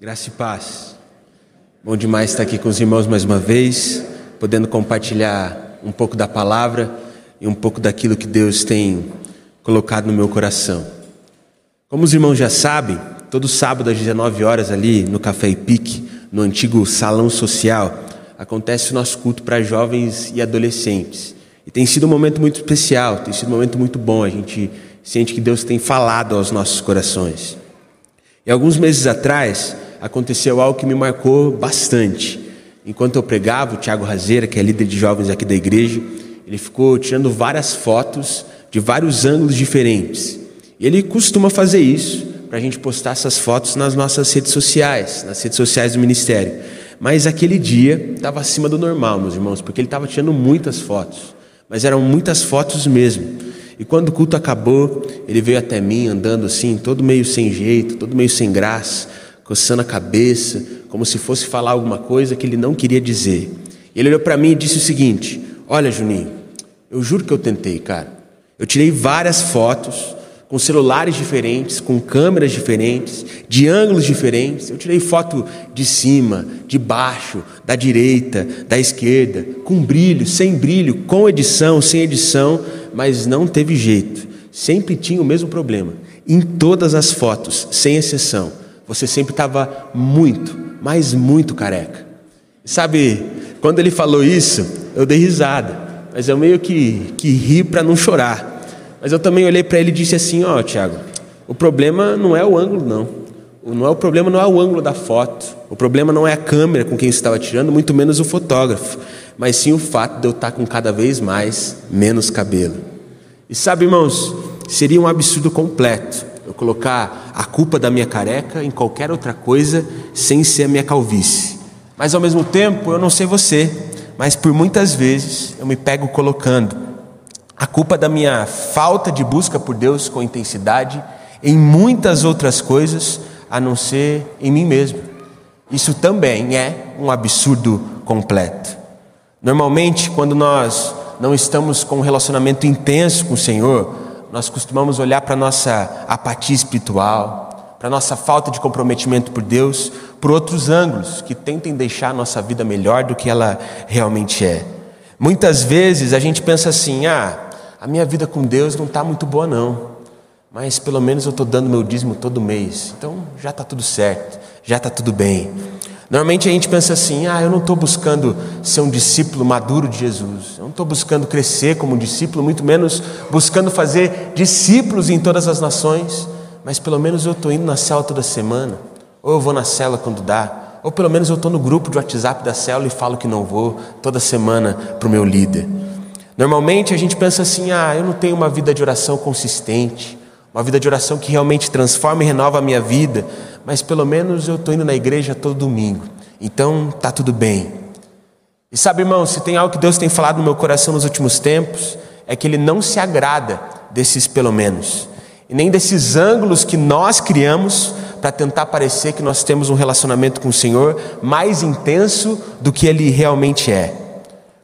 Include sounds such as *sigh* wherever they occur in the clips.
Graça e paz. Bom demais estar aqui com os irmãos mais uma vez, podendo compartilhar um pouco da palavra e um pouco daquilo que Deus tem colocado no meu coração. Como os irmãos já sabem, todo sábado às 19 horas ali no Café Pique, no antigo salão social, acontece o nosso culto para jovens e adolescentes. E tem sido um momento muito especial, tem sido um momento muito bom. A gente sente que Deus tem falado aos nossos corações. E alguns meses atrás aconteceu algo que me marcou bastante. Enquanto eu pregava, o Tiago Razeira, que é líder de jovens aqui da igreja, ele ficou tirando várias fotos de vários ângulos diferentes. E ele costuma fazer isso para a gente postar essas fotos nas nossas redes sociais, nas redes sociais do ministério. Mas aquele dia estava acima do normal, meus irmãos, porque ele estava tirando muitas fotos, mas eram muitas fotos mesmo. E quando o culto acabou, ele veio até mim andando assim, todo meio sem jeito, todo meio sem graça, coçando a cabeça, como se fosse falar alguma coisa que ele não queria dizer. Ele olhou para mim e disse o seguinte: Olha, Juninho, eu juro que eu tentei, cara. Eu tirei várias fotos com celulares diferentes, com câmeras diferentes, de ângulos diferentes. Eu tirei foto de cima, de baixo, da direita, da esquerda, com brilho, sem brilho, com edição, sem edição mas não teve jeito. Sempre tinha o mesmo problema. Em todas as fotos, sem exceção, você sempre estava muito, mas muito careca. Sabe, quando ele falou isso, eu dei risada, mas eu meio que, que ri para não chorar. Mas eu também olhei para ele e disse assim: Ó, oh, Tiago, o problema não é o ângulo, não. Não é o problema, não é o ângulo da foto. O problema não é a câmera com quem você estava tirando, muito menos o fotógrafo mas sim o fato de eu estar com cada vez mais menos cabelo. E sabe, irmãos, seria um absurdo completo colocar a culpa da minha careca em qualquer outra coisa sem ser a minha calvície. Mas ao mesmo tempo, eu não sei você, mas por muitas vezes eu me pego colocando a culpa da minha falta de busca por Deus com intensidade em muitas outras coisas a não ser em mim mesmo. Isso também é um absurdo completo. Normalmente, quando nós não estamos com um relacionamento intenso com o Senhor, nós costumamos olhar para a nossa apatia espiritual, para a nossa falta de comprometimento por Deus, por outros ângulos que tentem deixar a nossa vida melhor do que ela realmente é. Muitas vezes a gente pensa assim: ah, a minha vida com Deus não está muito boa, não, mas pelo menos eu estou dando meu dízimo todo mês, então já está tudo certo, já está tudo bem. Normalmente a gente pensa assim: ah, eu não estou buscando ser um discípulo maduro de Jesus, eu não estou buscando crescer como discípulo, muito menos buscando fazer discípulos em todas as nações, mas pelo menos eu estou indo na célula toda semana, ou eu vou na célula quando dá, ou pelo menos eu estou no grupo de WhatsApp da célula e falo que não vou toda semana para o meu líder. Normalmente a gente pensa assim: ah, eu não tenho uma vida de oração consistente, uma vida de oração que realmente transforma e renova a minha vida, mas pelo menos eu estou indo na igreja todo domingo, então tá tudo bem. E sabe, irmão, se tem algo que Deus tem falado no meu coração nos últimos tempos, é que Ele não se agrada desses pelo menos, e nem desses ângulos que nós criamos para tentar parecer que nós temos um relacionamento com o Senhor mais intenso do que Ele realmente é.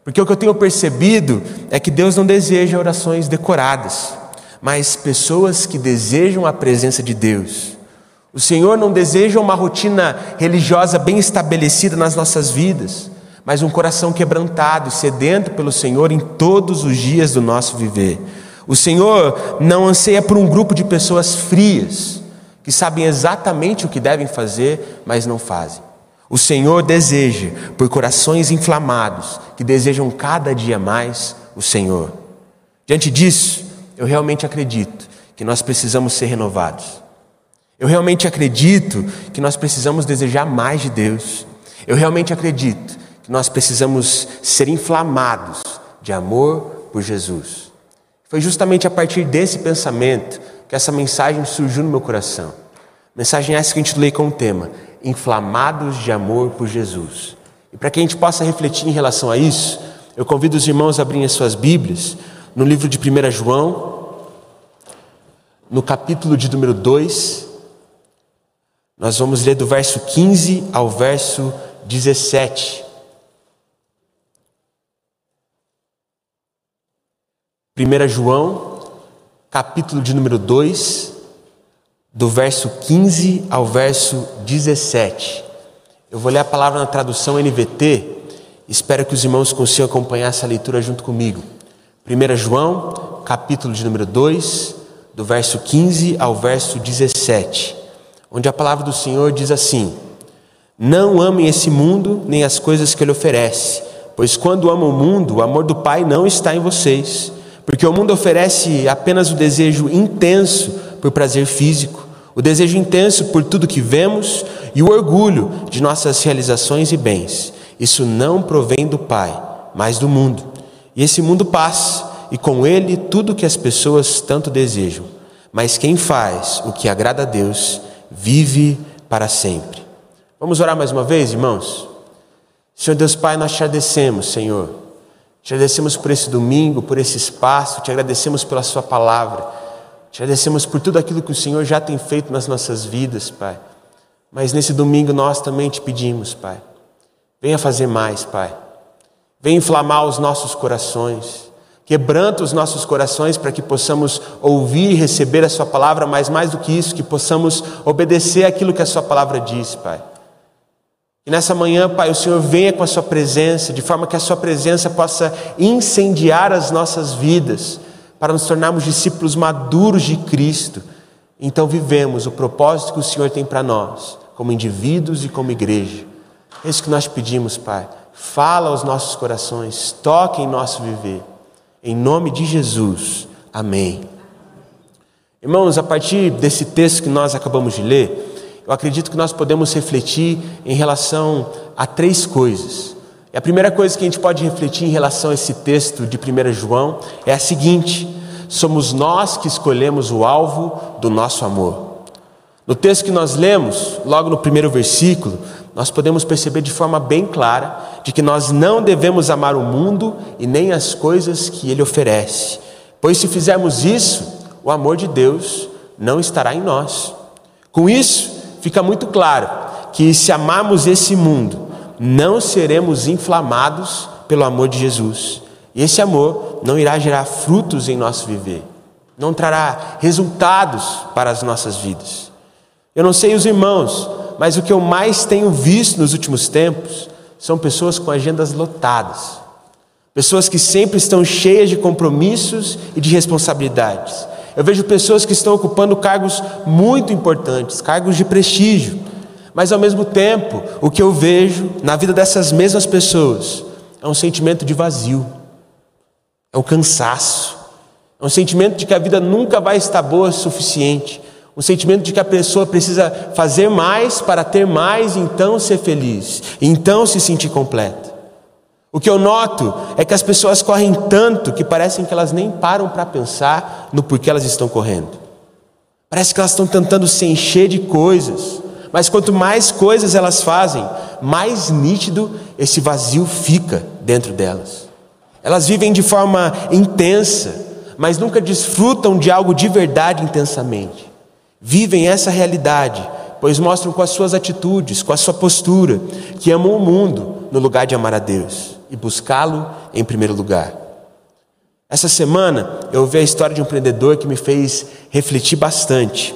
Porque o que eu tenho percebido é que Deus não deseja orações decoradas mas pessoas que desejam a presença de Deus. O Senhor não deseja uma rotina religiosa bem estabelecida nas nossas vidas, mas um coração quebrantado sedento pelo Senhor em todos os dias do nosso viver. O Senhor não anseia por um grupo de pessoas frias, que sabem exatamente o que devem fazer, mas não fazem. O Senhor deseja por corações inflamados, que desejam cada dia mais o Senhor. Diante disso, eu realmente acredito que nós precisamos ser renovados. Eu realmente acredito que nós precisamos desejar mais de Deus. Eu realmente acredito que nós precisamos ser inflamados de amor por Jesus. Foi justamente a partir desse pensamento que essa mensagem surgiu no meu coração. Mensagem essa que eu intitulei com o tema Inflamados de amor por Jesus. E para que a gente possa refletir em relação a isso, eu convido os irmãos a abrirem as suas Bíblias no livro de 1 João, no capítulo de número 2, nós vamos ler do verso 15 ao verso 17. 1 João, capítulo de número 2, do verso 15 ao verso 17. Eu vou ler a palavra na tradução NVT, espero que os irmãos consigam acompanhar essa leitura junto comigo. 1 João, capítulo de número 2, do verso 15 ao verso 17, onde a palavra do Senhor diz assim: Não amem esse mundo nem as coisas que ele oferece, pois quando amam o mundo, o amor do Pai não está em vocês, porque o mundo oferece apenas o desejo intenso por prazer físico o desejo intenso por tudo que vemos e o orgulho de nossas realizações e bens. Isso não provém do Pai, mas do mundo. E esse mundo passa, e com ele tudo que as pessoas tanto desejam. Mas quem faz o que agrada a Deus vive para sempre. Vamos orar mais uma vez, irmãos? Senhor Deus Pai, nós te agradecemos, Senhor. Te agradecemos por esse domingo, por esse espaço, te agradecemos pela Sua palavra. Te agradecemos por tudo aquilo que o Senhor já tem feito nas nossas vidas, Pai. Mas nesse domingo nós também te pedimos, Pai. Venha fazer mais, Pai. Venha inflamar os nossos corações. Quebranta os nossos corações para que possamos ouvir e receber a Sua palavra, mas mais do que isso, que possamos obedecer aquilo que a Sua palavra diz, Pai. E nessa manhã, Pai, o Senhor venha com a Sua presença, de forma que a Sua presença possa incendiar as nossas vidas para nos tornarmos discípulos maduros de Cristo. Então vivemos o propósito que o Senhor tem para nós, como indivíduos e como igreja. É isso que nós pedimos, Pai. Fala aos nossos corações, toque em nosso viver. Em nome de Jesus. Amém. Irmãos, a partir desse texto que nós acabamos de ler, eu acredito que nós podemos refletir em relação a três coisas. E a primeira coisa que a gente pode refletir em relação a esse texto de 1 João é a seguinte: somos nós que escolhemos o alvo do nosso amor. No texto que nós lemos, logo no primeiro versículo, nós podemos perceber de forma bem clara de que nós não devemos amar o mundo e nem as coisas que ele oferece, pois se fizermos isso, o amor de Deus não estará em nós. Com isso, fica muito claro que se amarmos esse mundo não seremos inflamados pelo amor de Jesus. E esse amor não irá gerar frutos em nosso viver, não trará resultados para as nossas vidas. Eu não sei os irmãos, mas o que eu mais tenho visto nos últimos tempos são pessoas com agendas lotadas, pessoas que sempre estão cheias de compromissos e de responsabilidades. Eu vejo pessoas que estão ocupando cargos muito importantes, cargos de prestígio, mas ao mesmo tempo, o que eu vejo na vida dessas mesmas pessoas é um sentimento de vazio, é um cansaço, é um sentimento de que a vida nunca vai estar boa o suficiente, um sentimento de que a pessoa precisa fazer mais para ter mais então ser feliz, então se sentir completa. O que eu noto é que as pessoas correm tanto que parecem que elas nem param para pensar no porquê elas estão correndo. Parece que elas estão tentando se encher de coisas, mas quanto mais coisas elas fazem, mais nítido esse vazio fica dentro delas. Elas vivem de forma intensa, mas nunca desfrutam de algo de verdade intensamente. Vivem essa realidade, pois mostram com as suas atitudes, com a sua postura, que amam o mundo no lugar de amar a Deus e buscá-lo em primeiro lugar. Essa semana eu ouvi a história de um empreendedor que me fez refletir bastante.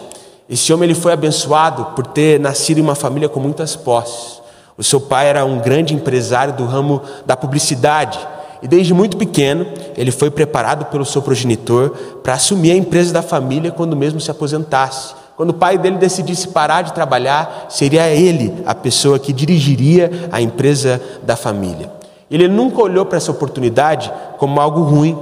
Esse homem ele foi abençoado por ter nascido em uma família com muitas posses. O seu pai era um grande empresário do ramo da publicidade e desde muito pequeno ele foi preparado pelo seu progenitor para assumir a empresa da família quando mesmo se aposentasse. Quando o pai dele decidisse parar de trabalhar, seria ele a pessoa que dirigiria a empresa da família. Ele nunca olhou para essa oportunidade como algo ruim,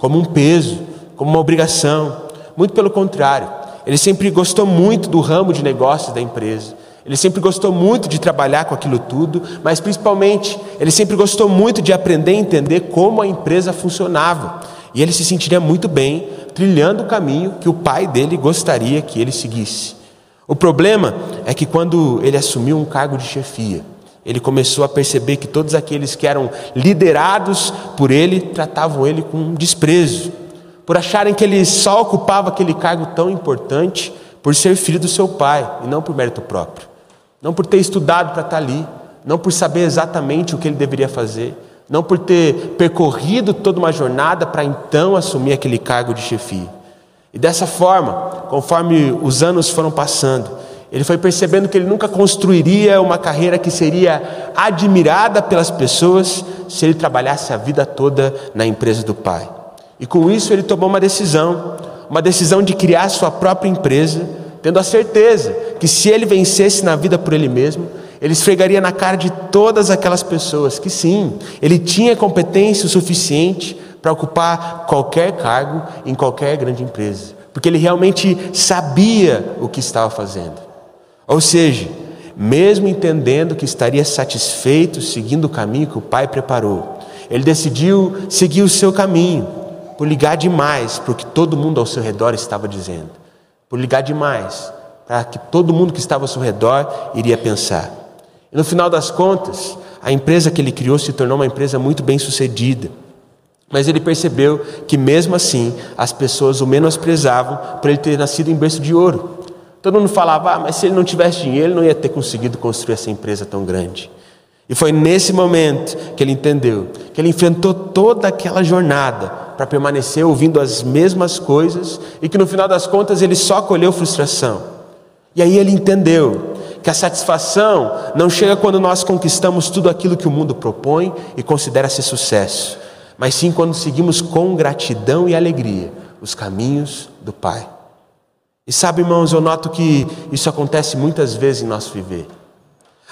como um peso, como uma obrigação. Muito pelo contrário. Ele sempre gostou muito do ramo de negócios da empresa. Ele sempre gostou muito de trabalhar com aquilo tudo, mas principalmente, ele sempre gostou muito de aprender a entender como a empresa funcionava. E ele se sentiria muito bem trilhando o caminho que o pai dele gostaria que ele seguisse. O problema é que quando ele assumiu um cargo de chefia, ele começou a perceber que todos aqueles que eram liderados por ele tratavam ele com desprezo por acharem que ele só ocupava aquele cargo tão importante por ser filho do seu pai e não por mérito próprio, não por ter estudado para estar ali, não por saber exatamente o que ele deveria fazer, não por ter percorrido toda uma jornada para então assumir aquele cargo de chefia. E dessa forma, conforme os anos foram passando, ele foi percebendo que ele nunca construiria uma carreira que seria admirada pelas pessoas se ele trabalhasse a vida toda na empresa do pai. E com isso ele tomou uma decisão, uma decisão de criar sua própria empresa, tendo a certeza que se ele vencesse na vida por ele mesmo, ele esfregaria na cara de todas aquelas pessoas que sim, ele tinha competência o suficiente para ocupar qualquer cargo em qualquer grande empresa, porque ele realmente sabia o que estava fazendo. Ou seja, mesmo entendendo que estaria satisfeito seguindo o caminho que o pai preparou, ele decidiu seguir o seu caminho, por ligar demais para o que todo mundo ao seu redor estava dizendo, por ligar demais para que todo mundo que estava ao seu redor iria pensar. E no final das contas, a empresa que ele criou se tornou uma empresa muito bem sucedida. Mas ele percebeu que mesmo assim as pessoas o menosprezavam por ele ter nascido em berço de ouro. Todo mundo falava, ah, mas se ele não tivesse dinheiro, ele não ia ter conseguido construir essa empresa tão grande. E foi nesse momento que ele entendeu que ele enfrentou toda aquela jornada para permanecer ouvindo as mesmas coisas e que no final das contas ele só colheu frustração. E aí ele entendeu que a satisfação não chega quando nós conquistamos tudo aquilo que o mundo propõe e considera ser sucesso, mas sim quando seguimos com gratidão e alegria os caminhos do Pai. E sabe, irmãos, eu noto que isso acontece muitas vezes em nosso viver.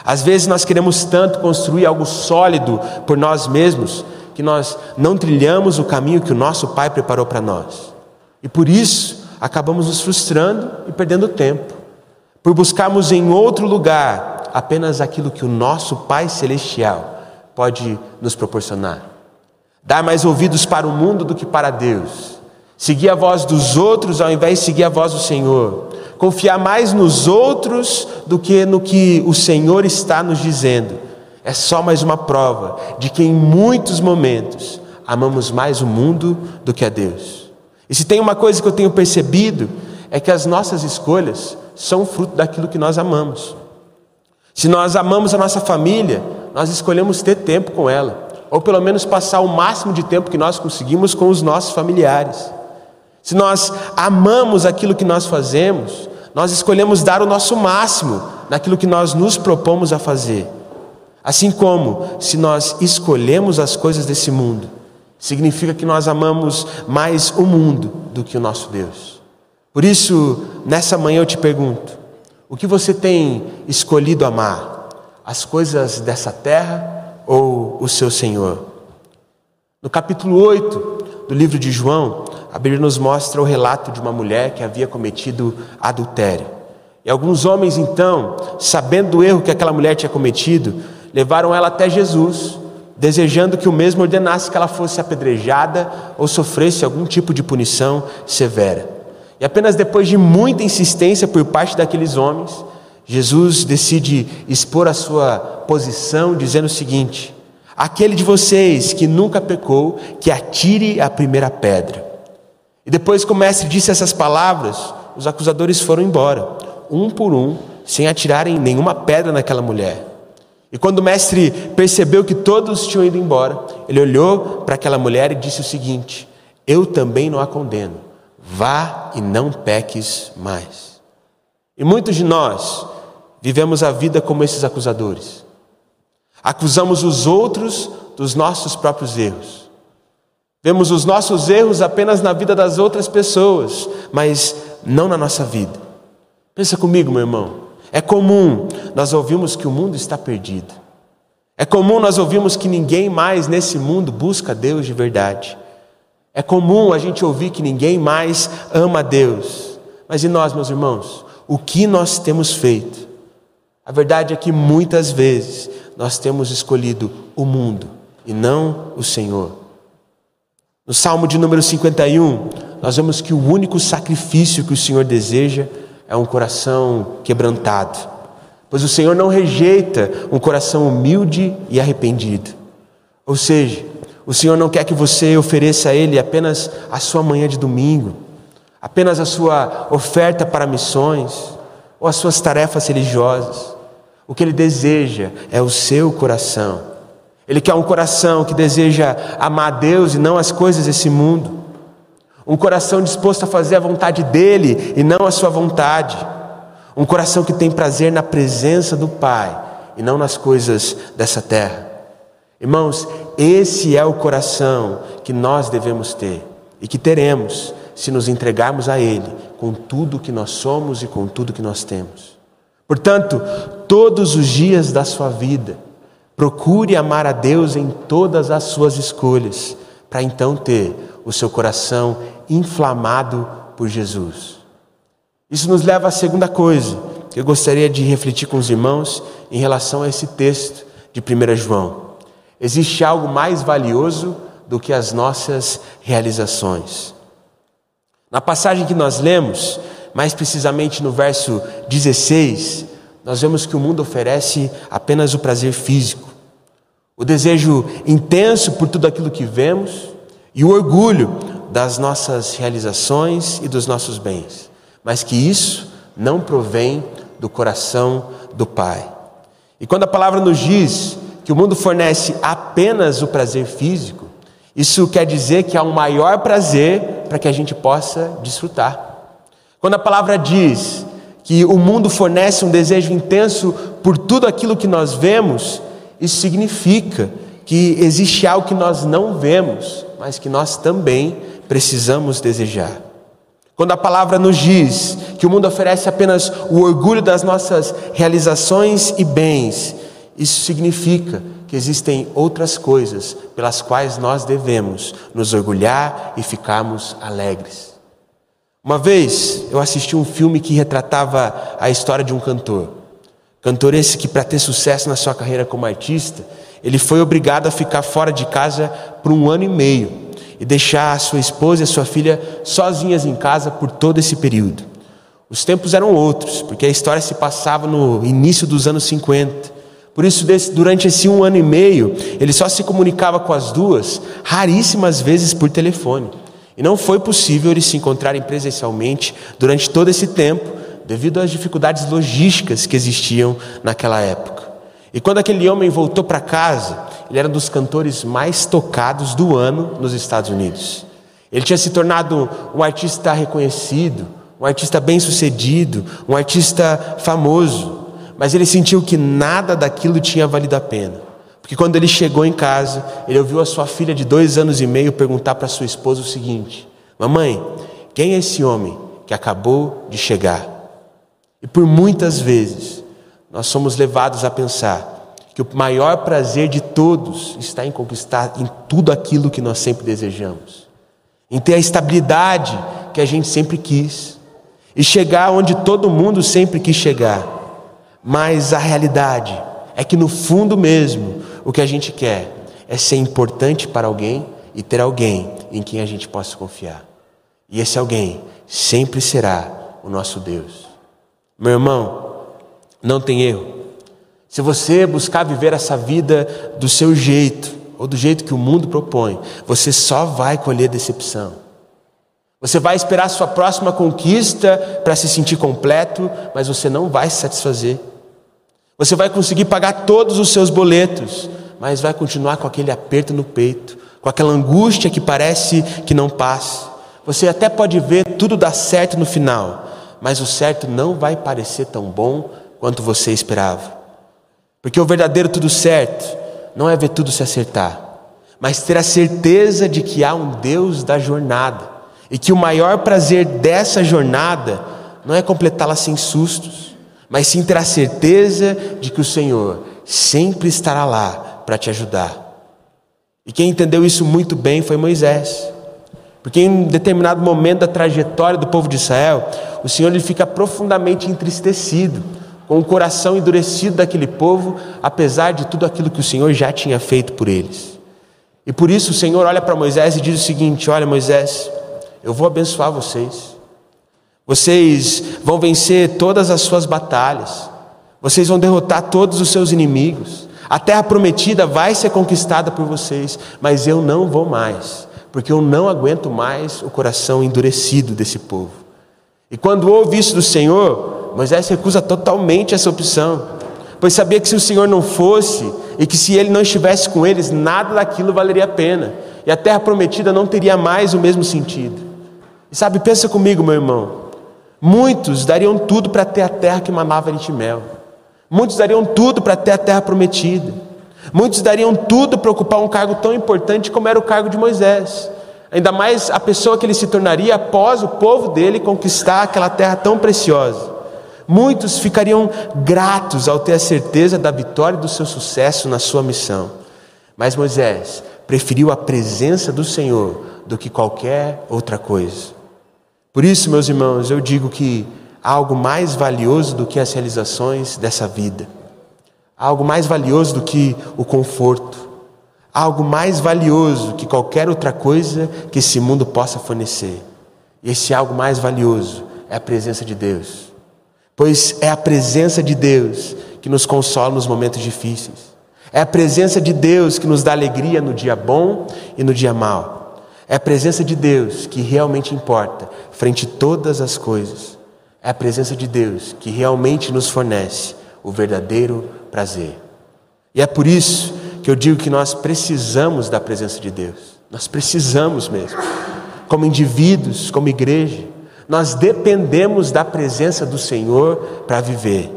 Às vezes nós queremos tanto construir algo sólido por nós mesmos que nós não trilhamos o caminho que o nosso Pai preparou para nós. E por isso acabamos nos frustrando e perdendo tempo, por buscarmos em outro lugar apenas aquilo que o nosso Pai Celestial pode nos proporcionar. Dar mais ouvidos para o mundo do que para Deus Seguir a voz dos outros ao invés de seguir a voz do Senhor. Confiar mais nos outros do que no que o Senhor está nos dizendo. É só mais uma prova de que em muitos momentos amamos mais o mundo do que a Deus. E se tem uma coisa que eu tenho percebido, é que as nossas escolhas são fruto daquilo que nós amamos. Se nós amamos a nossa família, nós escolhemos ter tempo com ela, ou pelo menos passar o máximo de tempo que nós conseguimos com os nossos familiares. Se nós amamos aquilo que nós fazemos, nós escolhemos dar o nosso máximo naquilo que nós nos propomos a fazer. Assim como, se nós escolhemos as coisas desse mundo, significa que nós amamos mais o mundo do que o nosso Deus. Por isso, nessa manhã eu te pergunto: o que você tem escolhido amar? As coisas dessa terra ou o seu Senhor? No capítulo 8 do livro de João, a Bíblia nos mostra o relato de uma mulher que havia cometido adultério. E alguns homens, então, sabendo do erro que aquela mulher tinha cometido, levaram ela até Jesus, desejando que o mesmo ordenasse que ela fosse apedrejada ou sofresse algum tipo de punição severa. E apenas depois de muita insistência por parte daqueles homens, Jesus decide expor a sua posição, dizendo o seguinte: Aquele de vocês que nunca pecou, que atire a primeira pedra. E depois que o mestre disse essas palavras, os acusadores foram embora, um por um, sem atirarem nenhuma pedra naquela mulher. E quando o mestre percebeu que todos tinham ido embora, ele olhou para aquela mulher e disse o seguinte: Eu também não a condeno, vá e não peques mais. E muitos de nós vivemos a vida como esses acusadores. Acusamos os outros dos nossos próprios erros. Vemos os nossos erros apenas na vida das outras pessoas, mas não na nossa vida. Pensa comigo, meu irmão. É comum nós ouvimos que o mundo está perdido. É comum nós ouvimos que ninguém mais nesse mundo busca Deus de verdade. É comum a gente ouvir que ninguém mais ama Deus. Mas e nós, meus irmãos? O que nós temos feito? A verdade é que muitas vezes nós temos escolhido o mundo e não o Senhor. No Salmo de número 51, nós vemos que o único sacrifício que o Senhor deseja é um coração quebrantado, pois o Senhor não rejeita um coração humilde e arrependido. Ou seja, o Senhor não quer que você ofereça a Ele apenas a sua manhã de domingo, apenas a sua oferta para missões ou as suas tarefas religiosas. O que Ele deseja é o seu coração. Ele quer um coração que deseja amar Deus e não as coisas desse mundo. um coração disposto a fazer a vontade dele e não a sua vontade, um coração que tem prazer na presença do Pai e não nas coisas dessa terra. Irmãos, esse é o coração que nós devemos ter e que teremos se nos entregarmos a Ele com tudo que nós somos e com tudo que nós temos. Portanto, todos os dias da sua vida, procure amar a Deus em todas as suas escolhas, para então ter o seu coração inflamado por Jesus. Isso nos leva à segunda coisa que eu gostaria de refletir com os irmãos em relação a esse texto de 1 João. Existe algo mais valioso do que as nossas realizações. Na passagem que nós lemos, mais precisamente no verso 16, nós vemos que o mundo oferece apenas o prazer físico, o desejo intenso por tudo aquilo que vemos e o orgulho das nossas realizações e dos nossos bens, mas que isso não provém do coração do Pai. E quando a palavra nos diz que o mundo fornece apenas o prazer físico, isso quer dizer que há um maior prazer para que a gente possa desfrutar. Quando a palavra diz que o mundo fornece um desejo intenso por tudo aquilo que nós vemos, isso significa que existe algo que nós não vemos, mas que nós também precisamos desejar. Quando a palavra nos diz que o mundo oferece apenas o orgulho das nossas realizações e bens, isso significa que existem outras coisas pelas quais nós devemos nos orgulhar e ficarmos alegres. Uma vez eu assisti um filme que retratava a história de um cantor. Cantor esse que, para ter sucesso na sua carreira como artista, ele foi obrigado a ficar fora de casa por um ano e meio e deixar a sua esposa e a sua filha sozinhas em casa por todo esse período. Os tempos eram outros, porque a história se passava no início dos anos 50. Por isso, durante esse um ano e meio, ele só se comunicava com as duas, raríssimas vezes por telefone. E não foi possível eles se encontrarem presencialmente durante todo esse tempo, devido às dificuldades logísticas que existiam naquela época. E quando aquele homem voltou para casa, ele era um dos cantores mais tocados do ano nos Estados Unidos. Ele tinha se tornado um artista reconhecido, um artista bem-sucedido, um artista famoso, mas ele sentiu que nada daquilo tinha valido a pena. Porque quando ele chegou em casa, ele ouviu a sua filha de dois anos e meio perguntar para sua esposa o seguinte: Mamãe, quem é esse homem que acabou de chegar? E por muitas vezes nós somos levados a pensar que o maior prazer de todos está em conquistar em tudo aquilo que nós sempre desejamos, em ter a estabilidade que a gente sempre quis e chegar onde todo mundo sempre quis chegar. Mas a realidade é que no fundo mesmo o que a gente quer é ser importante para alguém e ter alguém em quem a gente possa confiar. E esse alguém sempre será o nosso Deus. Meu irmão, não tem erro. Se você buscar viver essa vida do seu jeito, ou do jeito que o mundo propõe, você só vai colher decepção. Você vai esperar sua próxima conquista para se sentir completo, mas você não vai se satisfazer. Você vai conseguir pagar todos os seus boletos, mas vai continuar com aquele aperto no peito, com aquela angústia que parece que não passa. Você até pode ver tudo dar certo no final, mas o certo não vai parecer tão bom quanto você esperava. Porque o verdadeiro tudo certo não é ver tudo se acertar, mas ter a certeza de que há um Deus da jornada e que o maior prazer dessa jornada não é completá-la sem sustos, mas sim ter a certeza de que o Senhor sempre estará lá para te ajudar. E quem entendeu isso muito bem foi Moisés. Porque em determinado momento da trajetória do povo de Israel, o Senhor ele fica profundamente entristecido com o coração endurecido daquele povo, apesar de tudo aquilo que o Senhor já tinha feito por eles. E por isso o Senhor olha para Moisés e diz o seguinte: Olha, Moisés, eu vou abençoar vocês. Vocês vão vencer todas as suas batalhas. Vocês vão derrotar todos os seus inimigos. A terra prometida vai ser conquistada por vocês, mas eu não vou mais, porque eu não aguento mais o coração endurecido desse povo. E quando ouve isso do Senhor, Moisés recusa totalmente essa opção, pois sabia que se o Senhor não fosse e que se ele não estivesse com eles, nada daquilo valeria a pena, e a terra prometida não teria mais o mesmo sentido. E sabe, pensa comigo, meu irmão. Muitos dariam tudo para ter a terra que manava leite e mel. Muitos dariam tudo para ter a terra prometida. Muitos dariam tudo para ocupar um cargo tão importante como era o cargo de Moisés. Ainda mais a pessoa que ele se tornaria após o povo dele conquistar aquela terra tão preciosa. Muitos ficariam gratos ao ter a certeza da vitória e do seu sucesso na sua missão. Mas Moisés preferiu a presença do Senhor do que qualquer outra coisa. Por isso, meus irmãos, eu digo que há algo mais valioso do que as realizações dessa vida, há algo mais valioso do que o conforto, há algo mais valioso que qualquer outra coisa que esse mundo possa fornecer. E esse algo mais valioso é a presença de Deus, pois é a presença de Deus que nos consola nos momentos difíceis. É a presença de Deus que nos dá alegria no dia bom e no dia mau. É a presença de Deus que realmente importa frente a todas as coisas. É a presença de Deus que realmente nos fornece o verdadeiro prazer. E é por isso que eu digo que nós precisamos da presença de Deus. Nós precisamos mesmo. Como indivíduos, como igreja, nós dependemos da presença do Senhor para viver.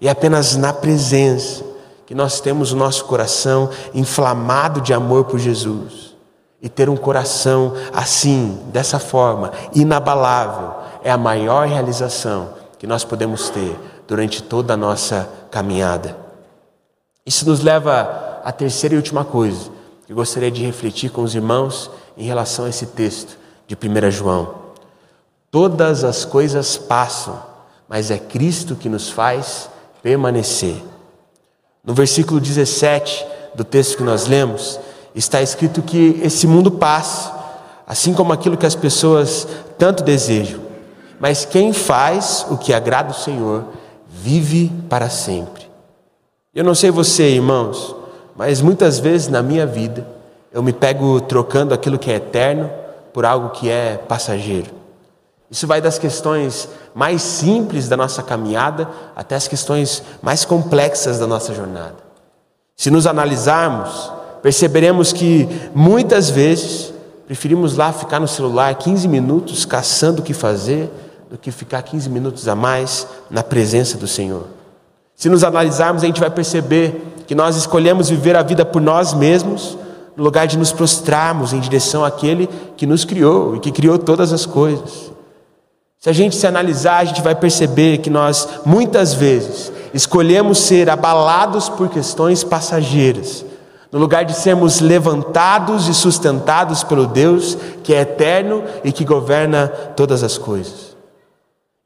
E é apenas na presença que nós temos o nosso coração inflamado de amor por Jesus. E ter um coração assim, dessa forma, inabalável, é a maior realização que nós podemos ter durante toda a nossa caminhada. Isso nos leva à terceira e última coisa que gostaria de refletir com os irmãos em relação a esse texto de 1 João. Todas as coisas passam, mas é Cristo que nos faz permanecer. No versículo 17 do texto que nós lemos, está escrito que esse mundo passa, assim como aquilo que as pessoas tanto desejam. Mas quem faz o que agrada o Senhor vive para sempre. Eu não sei você, irmãos, mas muitas vezes na minha vida eu me pego trocando aquilo que é eterno por algo que é passageiro. Isso vai das questões mais simples da nossa caminhada até as questões mais complexas da nossa jornada. Se nos analisarmos, perceberemos que muitas vezes preferimos lá ficar no celular 15 minutos caçando o que fazer do que ficar 15 minutos a mais na presença do Senhor. Se nos analisarmos, a gente vai perceber que nós escolhemos viver a vida por nós mesmos, no lugar de nos prostrarmos em direção àquele que nos criou e que criou todas as coisas. Se a gente se analisar, a gente vai perceber que nós, muitas vezes, escolhemos ser abalados por questões passageiras, no lugar de sermos levantados e sustentados pelo Deus que é eterno e que governa todas as coisas.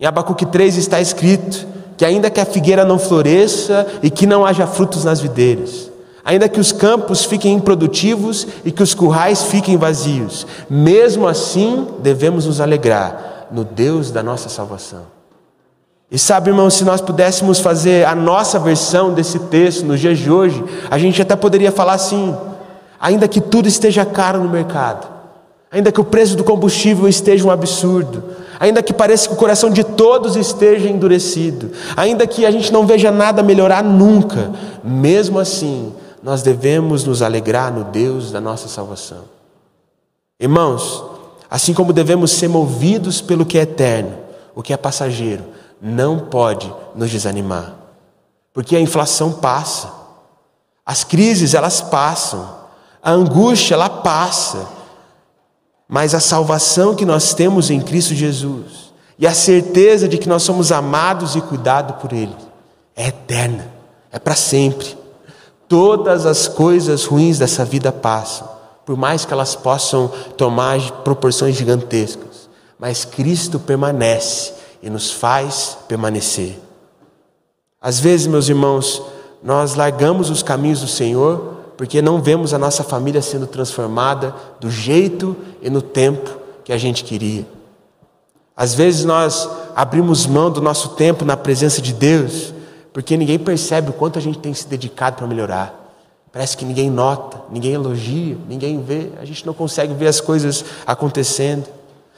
Em Abacuque 3 está escrito que, ainda que a figueira não floresça e que não haja frutos nas videiras, ainda que os campos fiquem improdutivos e que os currais fiquem vazios, mesmo assim devemos nos alegrar no Deus da nossa salvação. E sabe, irmão, se nós pudéssemos fazer a nossa versão desse texto nos dias de hoje, a gente até poderia falar assim: ainda que tudo esteja caro no mercado, ainda que o preço do combustível esteja um absurdo, ainda que pareça que o coração de todos esteja endurecido, ainda que a gente não veja nada melhorar nunca, mesmo assim, nós devemos nos alegrar no Deus da nossa salvação. Irmãos, Assim como devemos ser movidos pelo que é eterno, o que é passageiro, não pode nos desanimar. Porque a inflação passa, as crises elas passam, a angústia ela passa, mas a salvação que nós temos em Cristo Jesus e a certeza de que nós somos amados e cuidados por Ele é eterna, é para sempre. Todas as coisas ruins dessa vida passam, por mais que elas possam tomar proporções gigantescas, mas Cristo permanece e nos faz permanecer. Às vezes, meus irmãos, nós largamos os caminhos do Senhor porque não vemos a nossa família sendo transformada do jeito e no tempo que a gente queria. Às vezes nós abrimos mão do nosso tempo na presença de Deus porque ninguém percebe o quanto a gente tem se dedicado para melhorar. Parece que ninguém nota, ninguém elogia, ninguém vê, a gente não consegue ver as coisas acontecendo.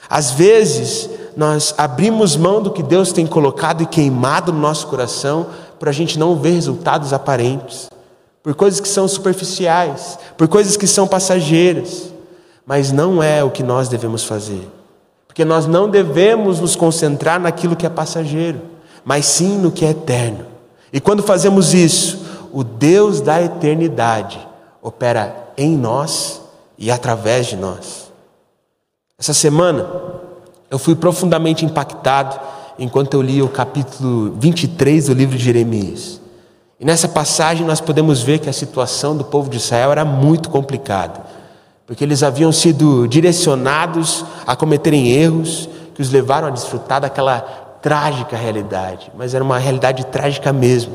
Às vezes, nós abrimos mão do que Deus tem colocado e queimado no nosso coração para a gente não ver resultados aparentes, por coisas que são superficiais, por coisas que são passageiras, mas não é o que nós devemos fazer. Porque nós não devemos nos concentrar naquilo que é passageiro, mas sim no que é eterno. E quando fazemos isso, o Deus da eternidade opera em nós e através de nós. Essa semana eu fui profundamente impactado enquanto eu li o capítulo 23 do livro de Jeremias. E nessa passagem nós podemos ver que a situação do povo de Israel era muito complicada, porque eles haviam sido direcionados a cometerem erros que os levaram a desfrutar daquela trágica realidade, mas era uma realidade trágica mesmo.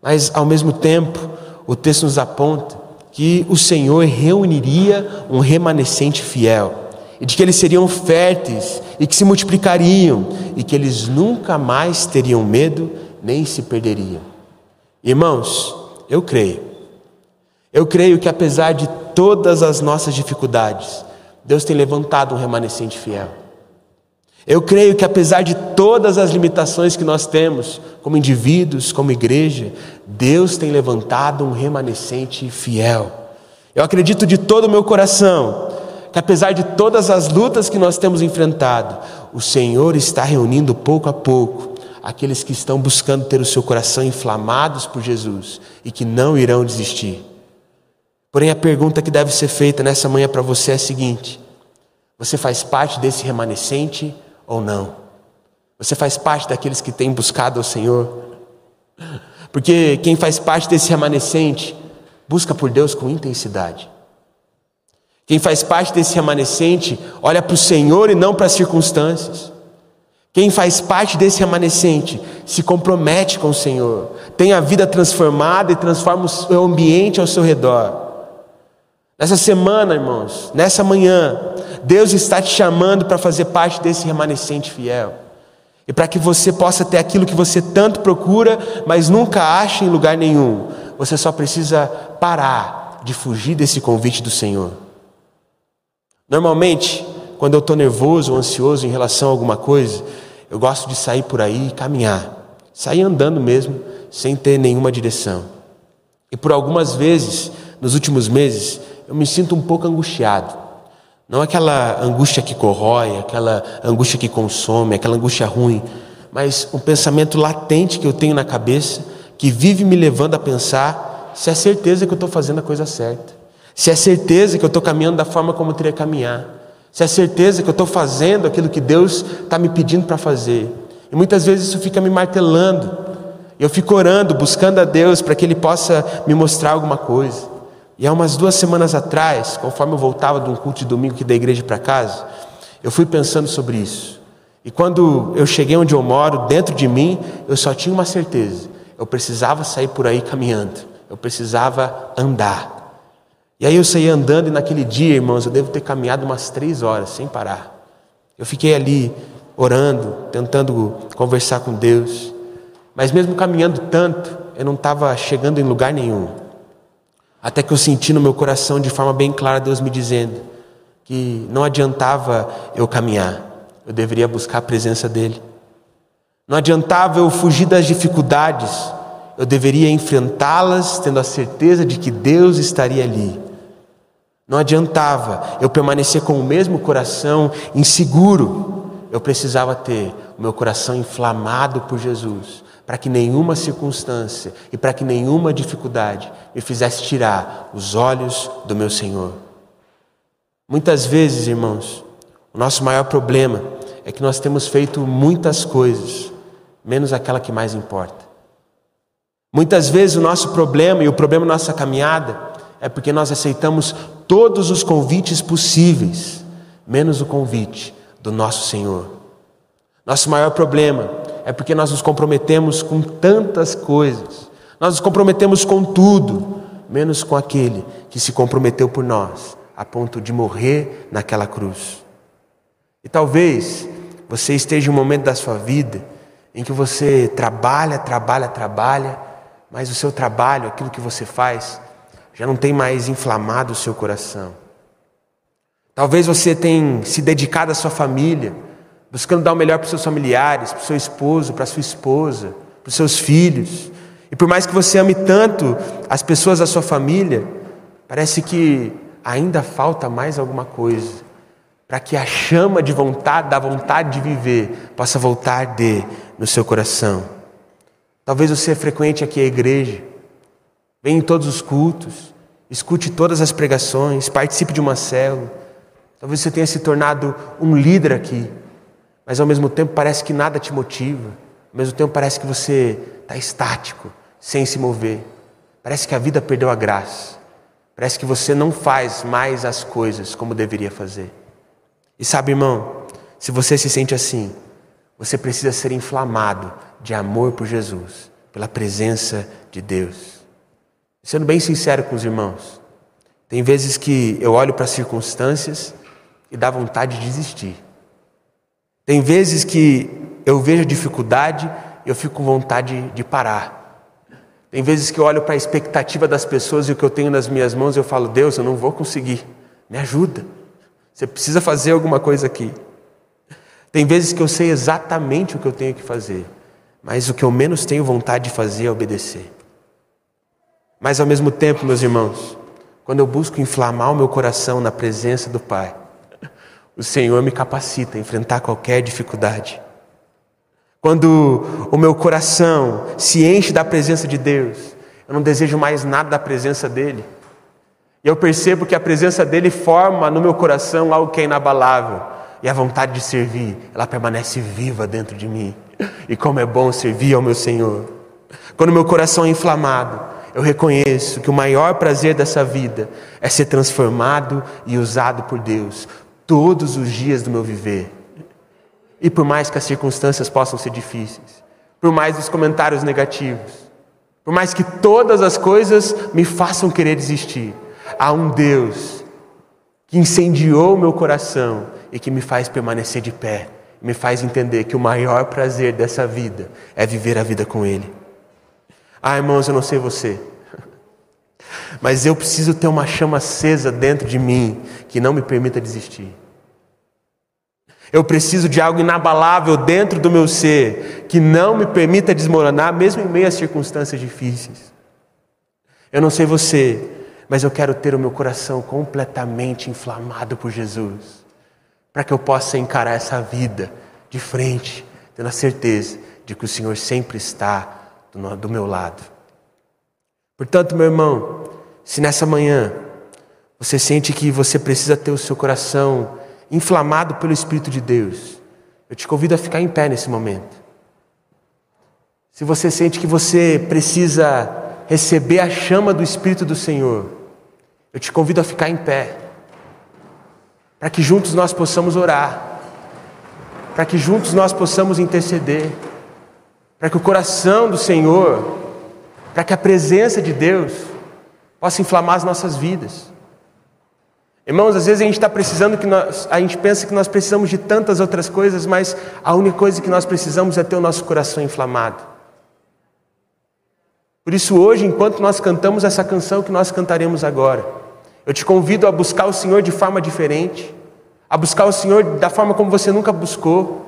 Mas, ao mesmo tempo, o texto nos aponta que o Senhor reuniria um remanescente fiel, e de que eles seriam férteis e que se multiplicariam, e que eles nunca mais teriam medo nem se perderiam. Irmãos, eu creio, eu creio que apesar de todas as nossas dificuldades, Deus tem levantado um remanescente fiel. Eu creio que apesar de todas as limitações que nós temos, como indivíduos, como igreja, Deus tem levantado um remanescente fiel. Eu acredito de todo o meu coração que apesar de todas as lutas que nós temos enfrentado, o Senhor está reunindo pouco a pouco aqueles que estão buscando ter o seu coração inflamados por Jesus e que não irão desistir. Porém, a pergunta que deve ser feita nessa manhã para você é a seguinte: você faz parte desse remanescente ou não? Você faz parte daqueles que têm buscado ao Senhor? Porque quem faz parte desse remanescente busca por Deus com intensidade. Quem faz parte desse remanescente olha para o Senhor e não para as circunstâncias. Quem faz parte desse remanescente se compromete com o Senhor, tem a vida transformada e transforma o ambiente ao seu redor. Nessa semana, irmãos, nessa manhã, Deus está te chamando para fazer parte desse remanescente fiel. E para que você possa ter aquilo que você tanto procura, mas nunca acha em lugar nenhum, você só precisa parar de fugir desse convite do Senhor. Normalmente, quando eu estou nervoso ou ansioso em relação a alguma coisa, eu gosto de sair por aí e caminhar, sair andando mesmo, sem ter nenhuma direção. E por algumas vezes, nos últimos meses, eu me sinto um pouco angustiado. Não aquela angústia que corrói, aquela angústia que consome, aquela angústia ruim, mas um pensamento latente que eu tenho na cabeça, que vive me levando a pensar se é certeza que eu estou fazendo a coisa certa, se é certeza que eu estou caminhando da forma como eu teria que caminhar, se é certeza que eu estou fazendo aquilo que Deus está me pedindo para fazer. E muitas vezes isso fica me martelando. Eu fico orando, buscando a Deus para que Ele possa me mostrar alguma coisa. E há umas duas semanas atrás, conforme eu voltava de um culto de domingo aqui da igreja para casa, eu fui pensando sobre isso. E quando eu cheguei onde eu moro, dentro de mim, eu só tinha uma certeza: eu precisava sair por aí caminhando, eu precisava andar. E aí eu saí andando, e naquele dia, irmãos, eu devo ter caminhado umas três horas sem parar. Eu fiquei ali orando, tentando conversar com Deus, mas mesmo caminhando tanto, eu não estava chegando em lugar nenhum. Até que eu senti no meu coração de forma bem clara Deus me dizendo que não adiantava eu caminhar, eu deveria buscar a presença dEle. Não adiantava eu fugir das dificuldades, eu deveria enfrentá-las tendo a certeza de que Deus estaria ali. Não adiantava eu permanecer com o mesmo coração inseguro, eu precisava ter o meu coração inflamado por Jesus, para que nenhuma circunstância e para que nenhuma dificuldade me fizesse tirar os olhos do meu Senhor. Muitas vezes, irmãos, o nosso maior problema é que nós temos feito muitas coisas, menos aquela que mais importa. Muitas vezes o nosso problema e o problema da nossa caminhada é porque nós aceitamos todos os convites possíveis, menos o convite do nosso Senhor. Nosso maior problema é porque nós nos comprometemos com tantas coisas, nós nos comprometemos com tudo, menos com aquele que se comprometeu por nós, a ponto de morrer naquela cruz. E talvez você esteja em um momento da sua vida em que você trabalha, trabalha, trabalha, mas o seu trabalho, aquilo que você faz, já não tem mais inflamado o seu coração. Talvez você tenha se dedicado à sua família, buscando dar o melhor para os seus familiares, para o seu esposo, para a sua esposa, para os seus filhos. E por mais que você ame tanto as pessoas da sua família, parece que ainda falta mais alguma coisa. para que a chama de vontade, da vontade de viver, possa voltar de no seu coração. Talvez você frequente aqui a igreja, venha em todos os cultos, escute todas as pregações, participe de uma célula. Talvez você tenha se tornado um líder aqui, mas ao mesmo tempo parece que nada te motiva, ao mesmo tempo parece que você está estático, sem se mover. Parece que a vida perdeu a graça. Parece que você não faz mais as coisas como deveria fazer. E sabe, irmão, se você se sente assim, você precisa ser inflamado de amor por Jesus, pela presença de Deus. Sendo bem sincero com os irmãos, tem vezes que eu olho para as circunstâncias e dá vontade de desistir. Tem vezes que eu vejo dificuldade e eu fico com vontade de parar. Tem vezes que eu olho para a expectativa das pessoas e o que eu tenho nas minhas mãos e eu falo, Deus, eu não vou conseguir, me ajuda. Você precisa fazer alguma coisa aqui. Tem vezes que eu sei exatamente o que eu tenho que fazer, mas o que eu menos tenho vontade de fazer é obedecer. Mas ao mesmo tempo, meus irmãos, quando eu busco inflamar o meu coração na presença do Pai, o Senhor me capacita a enfrentar qualquer dificuldade. Quando o meu coração se enche da presença de Deus, eu não desejo mais nada da presença dEle. E eu percebo que a presença dele forma no meu coração algo que é inabalável. E a vontade de servir, ela permanece viva dentro de mim. E como é bom servir ao meu Senhor. Quando meu coração é inflamado, eu reconheço que o maior prazer dessa vida é ser transformado e usado por Deus todos os dias do meu viver. E por mais que as circunstâncias possam ser difíceis, por mais os comentários negativos, por mais que todas as coisas me façam querer desistir, Há um Deus que incendiou meu coração e que me faz permanecer de pé, me faz entender que o maior prazer dessa vida é viver a vida com Ele. Ah, irmãos, eu não sei você, *laughs* mas eu preciso ter uma chama acesa dentro de mim que não me permita desistir. Eu preciso de algo inabalável dentro do meu ser que não me permita desmoronar, mesmo em meio a circunstâncias difíceis. Eu não sei você, mas eu quero ter o meu coração completamente inflamado por Jesus, para que eu possa encarar essa vida de frente, tendo a certeza de que o Senhor sempre está do meu lado. Portanto, meu irmão, se nessa manhã você sente que você precisa ter o seu coração inflamado pelo Espírito de Deus, eu te convido a ficar em pé nesse momento. Se você sente que você precisa receber a chama do Espírito do Senhor, eu te convido a ficar em pé, para que juntos nós possamos orar, para que juntos nós possamos interceder, para que o coração do Senhor, para que a presença de Deus possa inflamar as nossas vidas. Irmãos, às vezes a gente está precisando que nós, a gente pensa que nós precisamos de tantas outras coisas, mas a única coisa que nós precisamos é ter o nosso coração inflamado. Por isso, hoje, enquanto nós cantamos essa canção que nós cantaremos agora, eu te convido a buscar o Senhor de forma diferente, a buscar o Senhor da forma como você nunca buscou.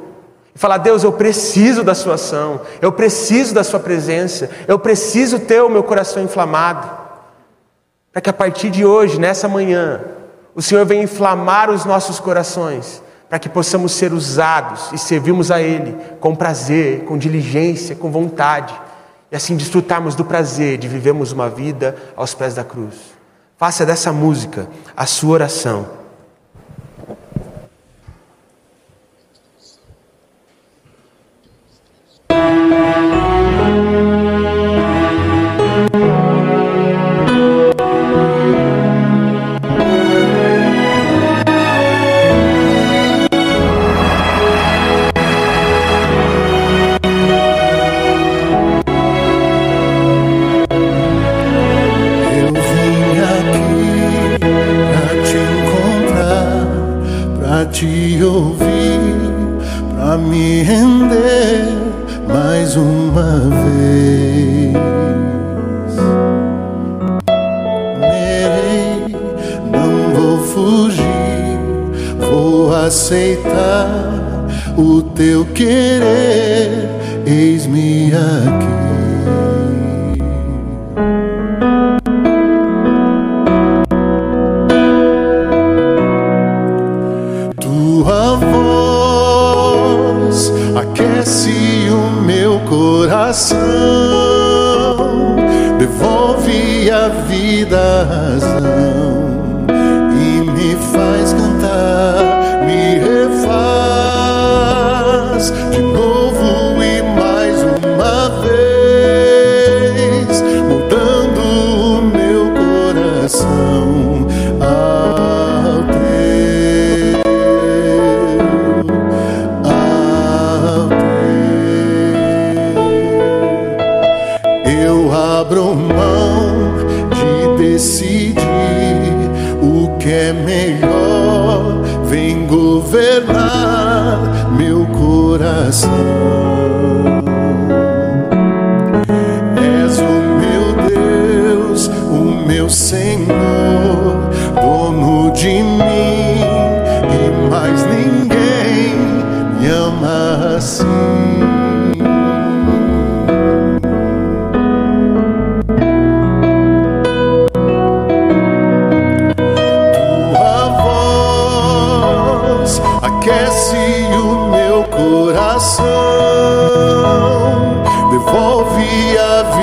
Falar: Deus, eu preciso da Sua ação, eu preciso da Sua presença, eu preciso ter o meu coração inflamado. Para que a partir de hoje, nessa manhã, o Senhor venha inflamar os nossos corações, para que possamos ser usados e servirmos a Ele com prazer, com diligência, com vontade e assim desfrutarmos do prazer de vivermos uma vida aos pés da cruz. Faça dessa música a sua oração. Vida a razão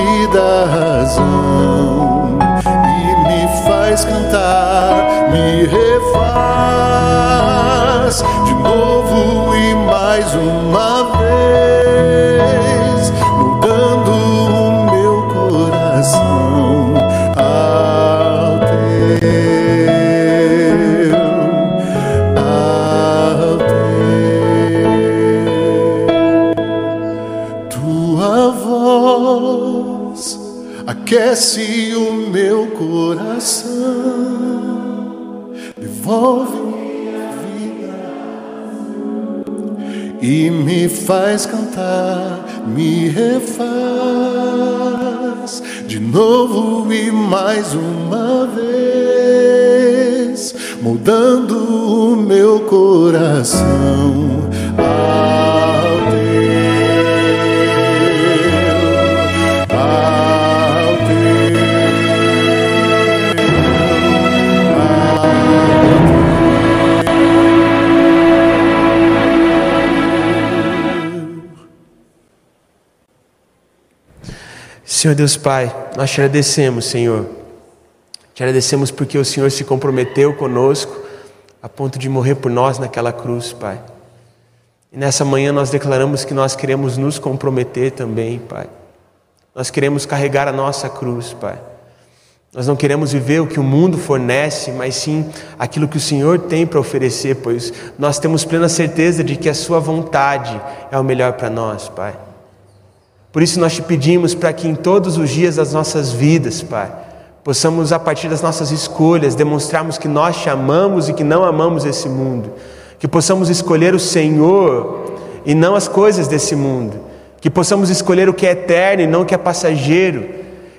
vida a razão e me faz cantar, me refaz de novo e mais uma vez, faz cantar, me refaz. De novo e mais uma vez, mudando o meu coração Senhor Deus Pai, nós te agradecemos, Senhor. Te agradecemos porque o Senhor se comprometeu conosco a ponto de morrer por nós naquela cruz, Pai. E nessa manhã nós declaramos que nós queremos nos comprometer também, Pai. Nós queremos carregar a nossa cruz, Pai. Nós não queremos viver o que o mundo fornece, mas sim aquilo que o Senhor tem para oferecer, pois nós temos plena certeza de que a Sua vontade é o melhor para nós, Pai. Por isso nós te pedimos para que em todos os dias das nossas vidas, Pai, possamos, a partir das nossas escolhas, demonstrarmos que nós te amamos e que não amamos esse mundo. Que possamos escolher o Senhor e não as coisas desse mundo. Que possamos escolher o que é eterno e não o que é passageiro.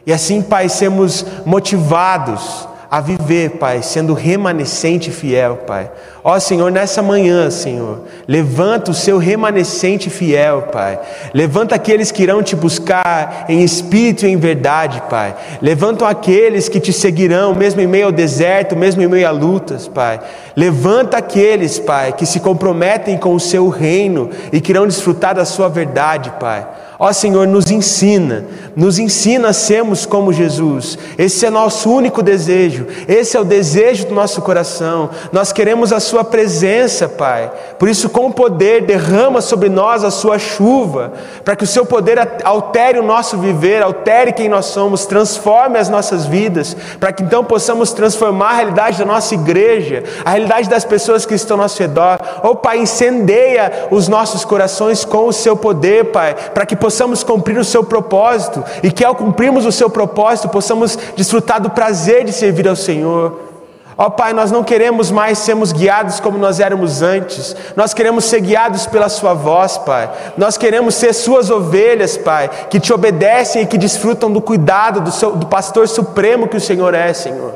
E assim, Pai, sermos motivados a viver, Pai, sendo remanescente e fiel, Pai. Ó Senhor, nessa manhã, Senhor, levanta o seu remanescente fiel, Pai. Levanta aqueles que irão te buscar em espírito e em verdade, Pai. Levanta aqueles que te seguirão, mesmo em meio ao deserto, mesmo em meio a lutas, Pai. Levanta aqueles, Pai, que se comprometem com o seu reino e que irão desfrutar da sua verdade, Pai. Ó Senhor, nos ensina, nos ensina a sermos como Jesus. Esse é nosso único desejo, esse é o desejo do nosso coração. Nós queremos a Sua presença, Pai. Por isso, com poder, derrama sobre nós a Sua chuva, para que o Seu poder altere o nosso viver, altere quem nós somos, transforme as nossas vidas, para que então possamos transformar a realidade da nossa igreja, a realidade das pessoas que estão ao nosso redor. Ó Pai, incendeia os nossos corações com o Seu poder, Pai, para que possamos cumprir o seu propósito e que ao cumprirmos o seu propósito possamos desfrutar do prazer de servir ao Senhor. Ó Pai, nós não queremos mais sermos guiados como nós éramos antes, nós queremos ser guiados pela Sua voz, Pai. Nós queremos ser Suas ovelhas, Pai, que te obedecem e que desfrutam do cuidado do, seu, do pastor supremo que o Senhor é, Senhor.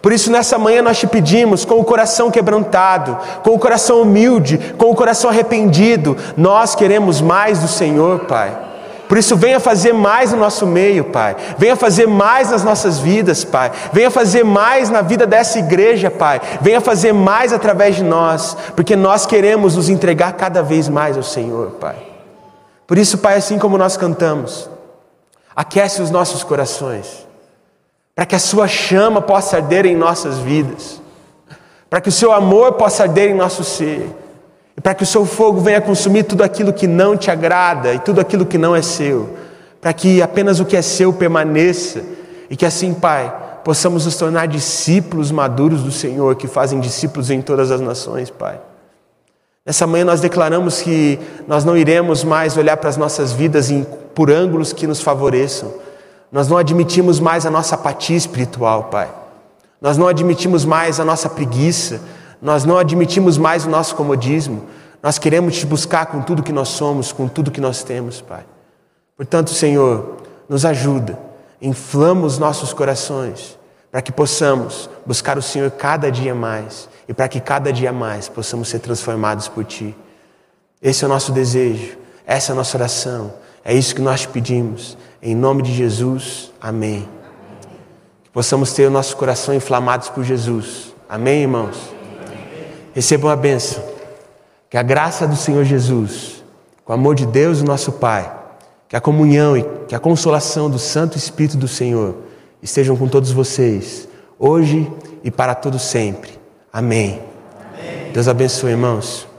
Por isso, nessa manhã, nós te pedimos, com o coração quebrantado, com o coração humilde, com o coração arrependido, nós queremos mais do Senhor, Pai. Por isso, venha fazer mais no nosso meio, Pai. Venha fazer mais nas nossas vidas, Pai. Venha fazer mais na vida dessa igreja, Pai. Venha fazer mais através de nós, porque nós queremos nos entregar cada vez mais ao Senhor, Pai. Por isso, Pai, assim como nós cantamos, aquece os nossos corações. para que a Sua chama possa arder em nossas vidas, para que o Seu amor possa arder em nosso ser, para que o Seu fogo venha consumir tudo aquilo que não te agrada e tudo aquilo que não é seu, para que apenas o que é seu permaneça, e que assim, Pai, possamos nos tornar discípulos maduros do Senhor, que fazem discípulos em todas as nações, Pai. Nessa manhã nós declaramos que nós não iremos mais olhar para as nossas vidas em, por ângulos que nos favoreçam. Nós não admitimos mais a nossa apatia espiritual, Pai. Nós não admitimos mais a nossa preguiça. Nós não admitimos mais o nosso comodismo. Nós queremos te buscar com tudo que nós somos, com tudo que nós temos, Pai. Portanto, Senhor, nos ajuda, inflama os nossos corações para que possamos buscar o Senhor cada dia mais e para que cada dia mais possamos ser transformados por Ti. Esse é o nosso desejo, essa é a nossa oração, é isso que nós te pedimos. Em nome de Jesus, amém. Que possamos ter o nosso coração inflamados por Jesus. Amém, irmãos? Recebam a bênção. Que a graça do Senhor Jesus, com o amor de Deus, o nosso Pai, que a comunhão e que a consolação do Santo Espírito do Senhor estejam com todos vocês, hoje e para todo sempre. Amém. Amém. Deus abençoe, irmãos.